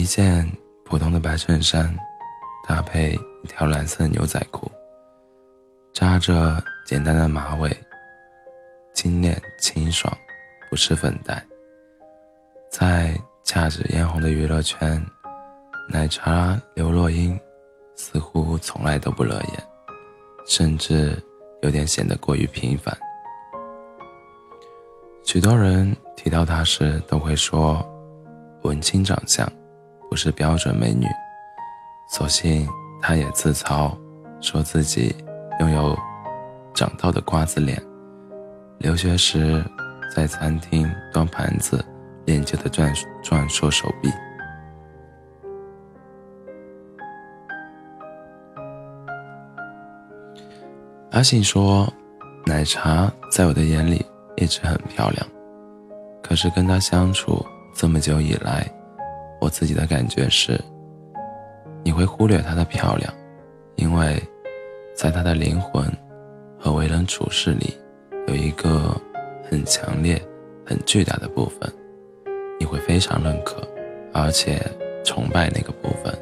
一件普通的白衬衫，搭配一条蓝色牛仔裤，扎着简单的马尾，精炼清爽，不施粉黛。在价值嫣红的娱乐圈，奶茶刘若英似乎从来都不惹眼，甚至有点显得过于平凡。许多人提到她时，都会说文青长相。不是标准美女，所幸她也自嘲，说自己拥有长到的瓜子脸。留学时在餐厅端盘子，练就的转转硕手臂。阿信说：“奶茶在我的眼里一直很漂亮，可是跟她相处这么久以来。”我自己的感觉是，你会忽略她的漂亮，因为，在她的灵魂和为人处事里，有一个很强烈、很巨大的部分，你会非常认可，而且崇拜那个部分。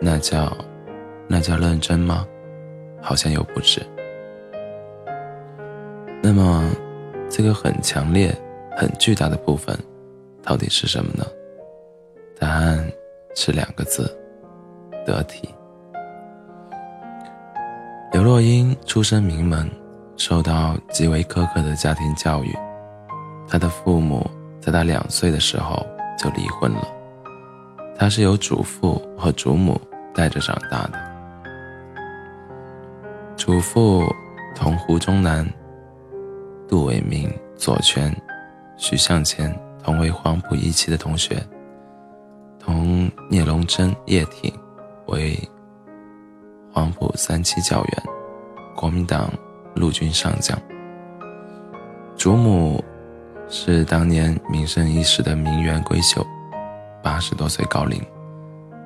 那叫，那叫认真吗？好像又不是。那么，这个很强烈、很巨大的部分，到底是什么呢？答案是两个字：得体。刘若英出身名门，受到极为苛刻的家庭教育。她的父母在她两岁的时候就离婚了，她是由祖父和祖母带着长大的。祖父同胡宗南、杜伟明、左权、徐向前同为黄埔一期的同学。同聂荣臻、叶挺为黄埔三期教员，国民党陆军上将。祖母是当年名声一时的名媛闺秀，八十多岁高龄，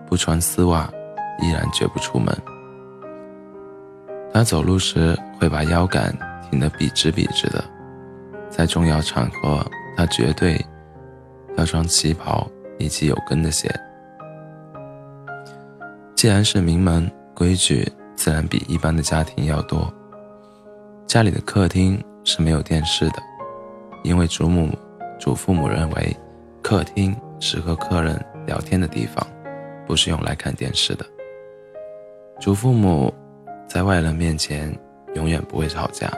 不穿丝袜依然绝不出门。她走路时会把腰杆挺得笔直笔直的，在重要场合，她绝对要穿旗袍。以及有跟的鞋。既然是名门，规矩自然比一般的家庭要多。家里的客厅是没有电视的，因为祖母、祖父母认为，客厅是和客人聊天的地方，不是用来看电视的。祖父母在外人面前永远不会吵架，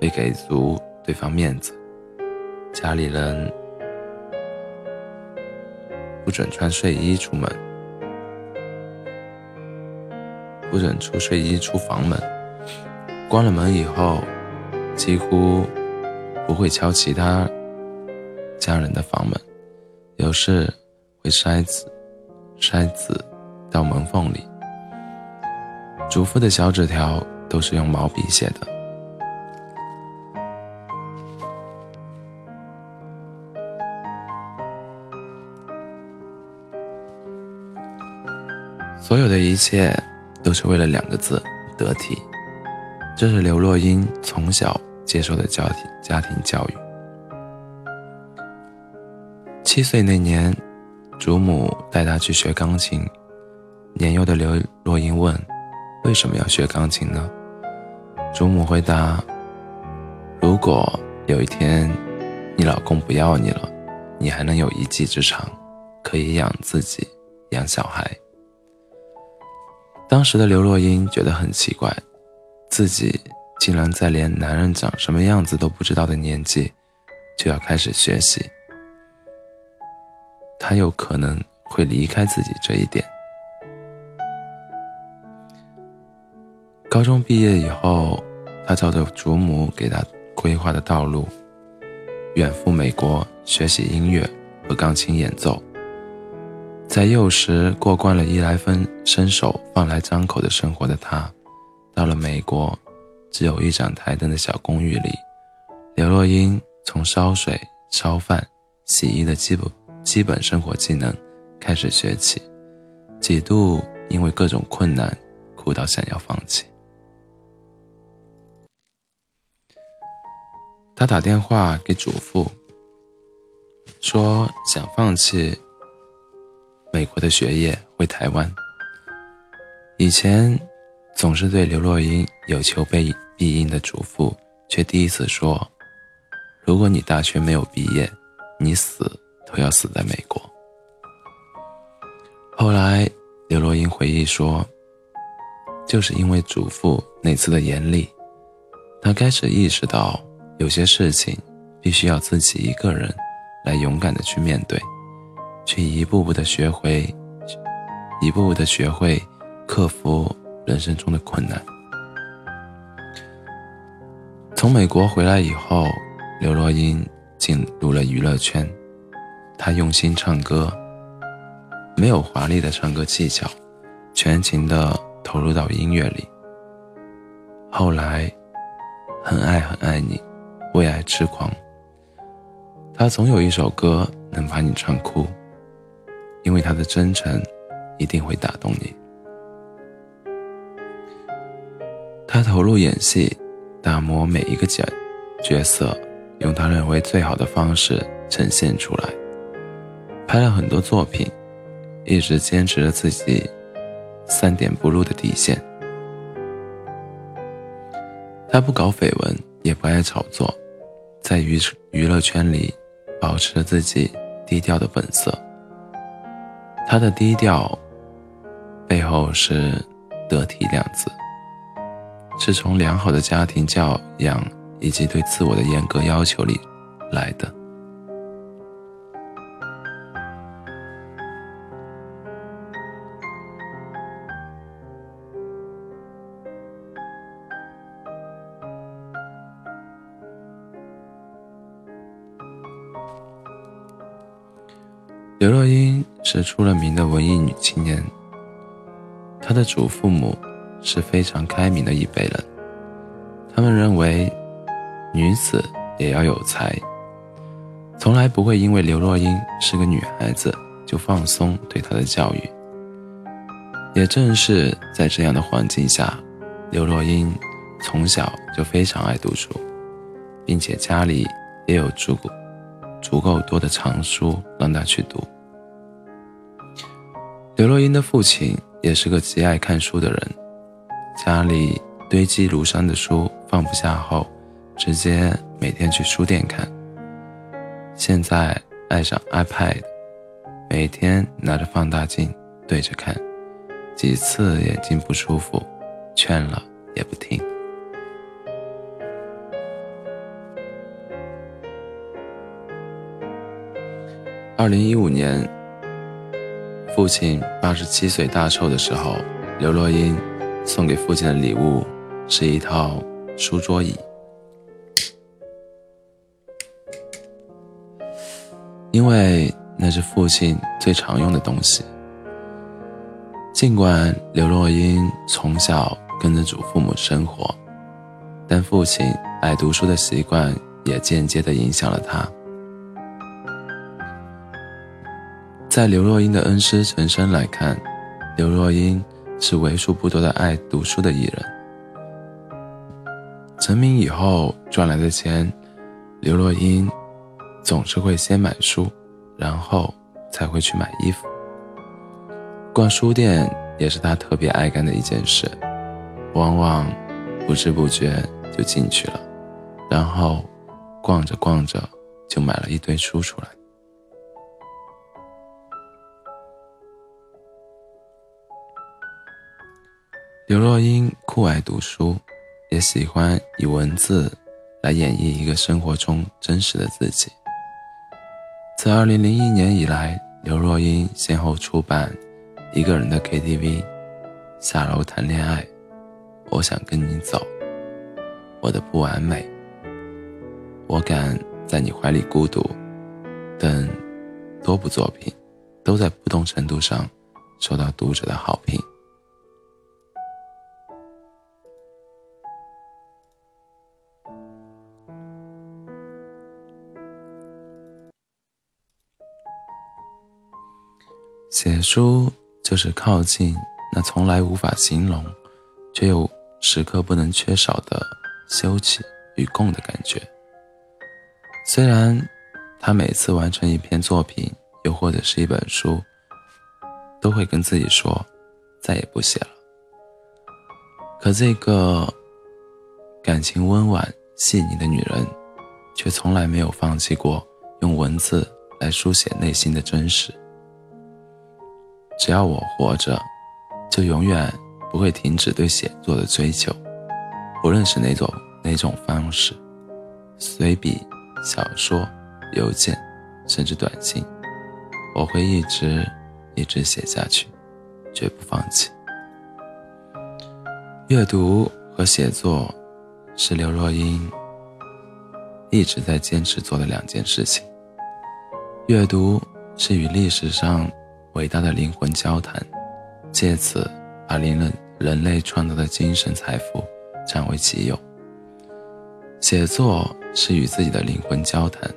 会给足对方面子。家里人。不准穿睡衣出门，不准出睡衣出房门。关了门以后，几乎不会敲其他家人的房门，有时会筛子筛子到门缝里。祖父的小纸条都是用毛笔写的。所有的一切都是为了两个字：得体。这是刘若英从小接受的家庭家庭教育。七岁那年，祖母带她去学钢琴。年幼的刘若英问：“为什么要学钢琴呢？”祖母回答：“如果有一天你老公不要你了，你还能有一技之长，可以养自己，养小孩。”当时的刘若英觉得很奇怪，自己竟然在连男人长什么样子都不知道的年纪，就要开始学习。他有可能会离开自己这一点。高中毕业以后，他照着祖母给他规划的道路，远赴美国学习音乐和钢琴演奏。在幼时过惯了衣来分伸手、饭来张口的生活的他，到了美国，只有一盏台灯的小公寓里，刘若英从烧水、烧饭、洗衣的基本基本生活技能开始学起，几度因为各种困难哭到想要放弃。他打电话给祖父，说想放弃。美国的学业，回台湾。以前总是对刘若英有求必应的嘱咐，却第一次说：“如果你大学没有毕业，你死都要死在美国。”后来，刘若英回忆说：“就是因为祖父那次的严厉，她开始意识到有些事情必须要自己一个人来勇敢的去面对，去一步步的学会，一步步的学会。”克服人生中的困难。从美国回来以后，刘若英进入了娱乐圈。她用心唱歌，没有华丽的唱歌技巧，全情的投入到音乐里。后来，很爱很爱你，为爱痴狂。她总有一首歌能把你唱哭，因为他的真诚一定会打动你。他投入演戏，打磨每一个角角色，用他认为最好的方式呈现出来。拍了很多作品，一直坚持着自己三点不入的底线。他不搞绯闻，也不爱炒作，在娱娱乐圈里保持着自己低调的本色。他的低调背后是得体两字。是从良好的家庭教养以及对自我的严格要求里来的。刘若英是出了名的文艺女青年，她的祖父母。是非常开明的一辈人，他们认为女子也要有才，从来不会因为刘若英是个女孩子就放松对她的教育。也正是在这样的环境下，刘若英从小就非常爱读书，并且家里也有足够足够多的藏书让她去读。刘若英的父亲也是个极爱看书的人。家里堆积如山的书放不下后，直接每天去书店看。现在爱上 iPad，每天拿着放大镜对着看，几次眼睛不舒服，劝了也不听。二零一五年，父亲八十七岁大寿的时候，刘若英。送给父亲的礼物是一套书桌椅，因为那是父亲最常用的东西。尽管刘若英从小跟着祖父母生活，但父亲爱读书的习惯也间接的影响了她。在刘若英的恩师陈升来看，刘若英。是为数不多的爱读书的艺人。成名以后赚来的钱，刘若英总是会先买书，然后才会去买衣服。逛书店也是她特别爱干的一件事，往往不知不觉就进去了，然后逛着逛着就买了一堆书出来。刘若英酷爱读书，也喜欢以文字来演绎一个生活中真实的自己。自2001年以来，刘若英先后出版《一个人的 KTV》《下楼谈恋爱》《我想跟你走》《我的不完美》《我敢在你怀里孤独》等多部作品，都在不同程度上受到读者的好评。写书就是靠近那从来无法形容，却又时刻不能缺少的休憩与共的感觉。虽然他每次完成一篇作品，又或者是一本书，都会跟自己说，再也不写了。可这个感情温婉细腻的女人，却从来没有放弃过用文字来书写内心的真实。只要我活着，就永远不会停止对写作的追求，无论是哪种哪种方式，随笔、小说、邮件，甚至短信，我会一直一直写下去，绝不放弃。阅读和写作，是刘若英一直在坚持做的两件事情。阅读是与历史上。伟大的灵魂交谈，借此把人类人类创造的精神财富占为己有。写作是与自己的灵魂交谈，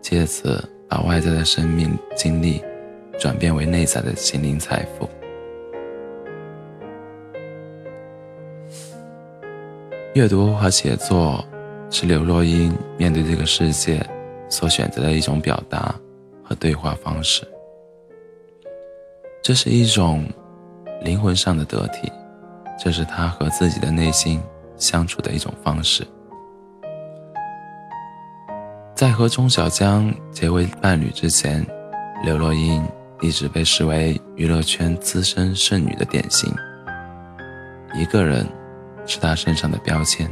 借此把外在的生命经历转变为内在的心灵财富。阅读和写作是刘若英面对这个世界所选择的一种表达和对话方式。这是一种灵魂上的得体，这是他和自己的内心相处的一种方式。在和钟小江结为伴侣之前，刘若英一直被视为娱乐圈资深剩女的典型。一个人是她身上的标签。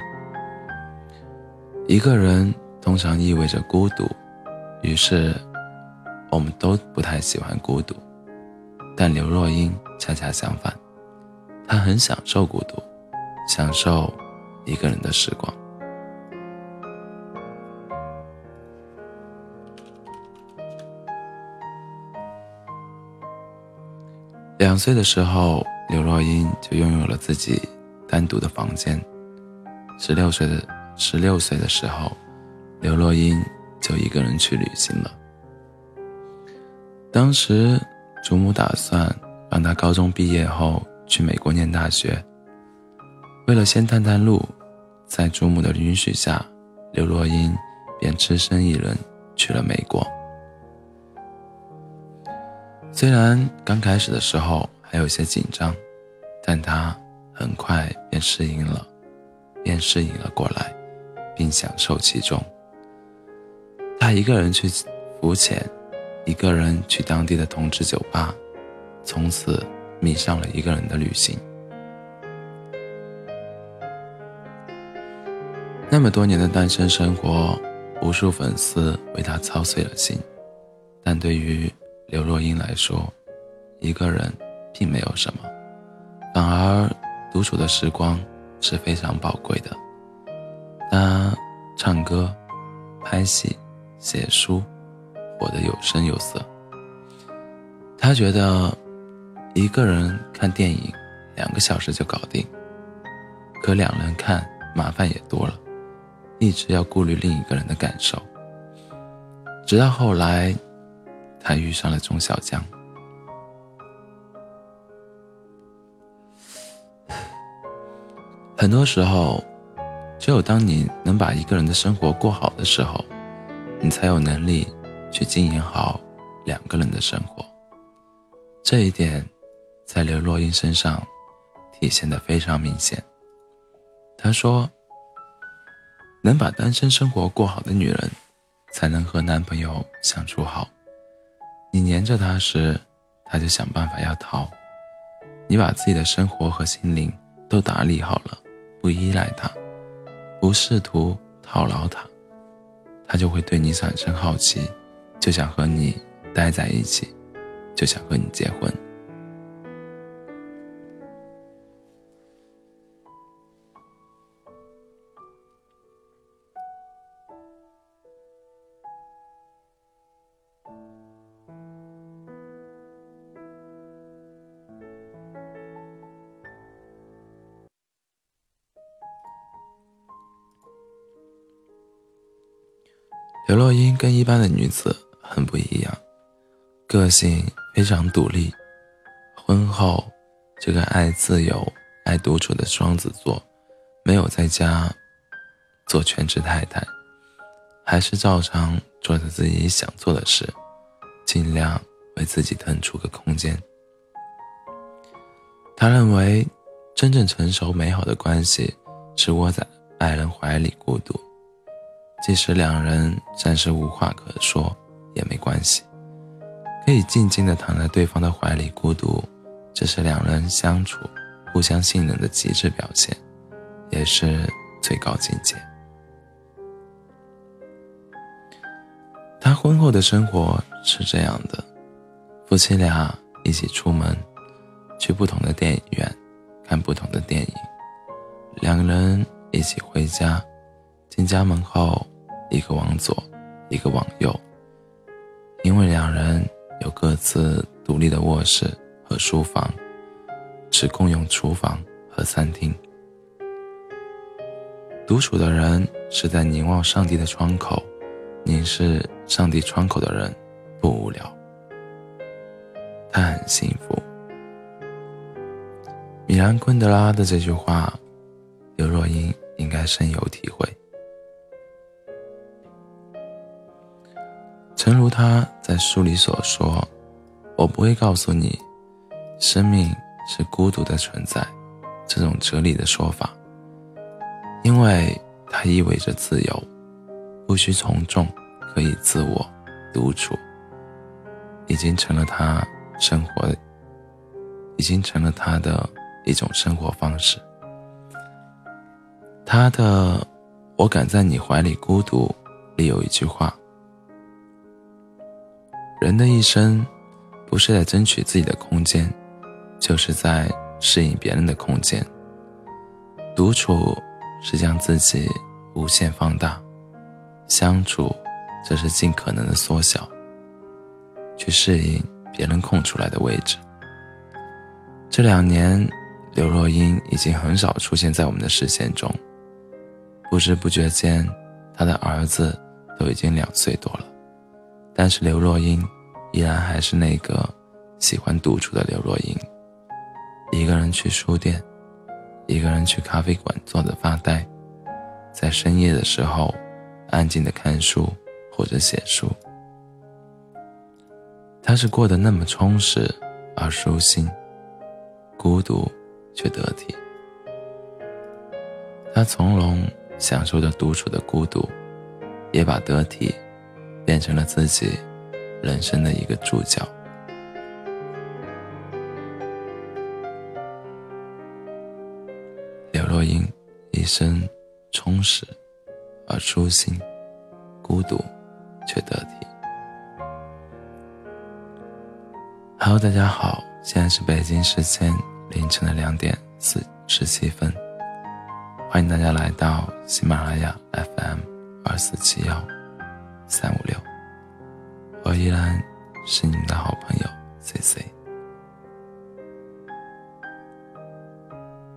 一个人通常意味着孤独，于是我们都不太喜欢孤独。但刘若英恰恰相反，她很享受孤独，享受一个人的时光。两岁的时候，刘若英就拥有了自己单独的房间。十六岁的十六岁的时候，刘若英就一个人去旅行了。当时。祖母打算让他高中毕业后去美国念大学。为了先探探路，在祖母的允许下，刘若英便只身一人去了美国。虽然刚开始的时候还有些紧张，但他很快便适应了，便适应了过来，并享受其中。他一个人去浮潜。一个人去当地的同志酒吧，从此迷上了一个人的旅行。那么多年的单身生活，无数粉丝为他操碎了心。但对于刘若英来说，一个人并没有什么，反而独处的时光是非常宝贵的。他唱歌、拍戏、写书。活得有声有色。他觉得一个人看电影两个小时就搞定，可两人看麻烦也多了，一直要顾虑另一个人的感受。直到后来，他遇上了钟小江。很多时候，只有当你能把一个人的生活过好的时候，你才有能力。去经营好两个人的生活，这一点在刘若英身上体现的非常明显。她说：“能把单身生活过好的女人，才能和男朋友相处好。你黏着他时，他就想办法要逃；你把自己的生活和心灵都打理好了，不依赖他，不试图套牢他，他就会对你产生好奇。”就想和你待在一起，就想和你结婚。刘若英跟一般的女子。很不一样，个性非常独立。婚后，这个爱自由、爱独处的双子座，没有在家做全职太太，还是照常做着自己想做的事，尽量为自己腾出个空间。他认为，真正成熟美好的关系是窝在爱人怀里孤独，即使两人暂时无话可说也没关系，可以静静的躺在对方的怀里孤独，这是两人相处互相信任的极致表现，也是最高境界。他婚后的生活是这样的：夫妻俩一起出门，去不同的电影院看不同的电影；两人一起回家，进家门后，一个往左，一个往右，因为两人有各自独立的卧室和书房，只共用厨房和餐厅。独处的人是在凝望上帝的窗口。凝视上帝窗口的人不无聊，他很幸福。米兰昆德拉的这句话，刘若英应该深有体会。正如他在书里所说：“我不会告诉你，生命是孤独的存在，这种哲理的说法，因为它意味着自由。”不需从众，可以自我独处，已经成了他生活，已经成了他的一种生活方式。他的“我敢在你怀里孤独”里有一句话：“人的一生，不是在争取自己的空间，就是在适应别人的空间。独处是将自己无限放大。”相处，则是尽可能的缩小，去适应别人空出来的位置。这两年，刘若英已经很少出现在我们的视线中，不知不觉间，她的儿子都已经两岁多了，但是刘若英依然还是那个喜欢独处的刘若英，一个人去书店，一个人去咖啡馆坐着发呆，在深夜的时候。安静的看书或者写书，他是过得那么充实而舒心，孤独却得体。他从容享受着独处的孤独，也把得体变成了自己人生的一个主角。刘若英一生充实。而舒心，孤独，却得体。Hello，大家好，现在是北京时间凌晨的两点四十七分，欢迎大家来到喜马拉雅 FM 二四七幺三五六，我依然是你们的好朋友 C C。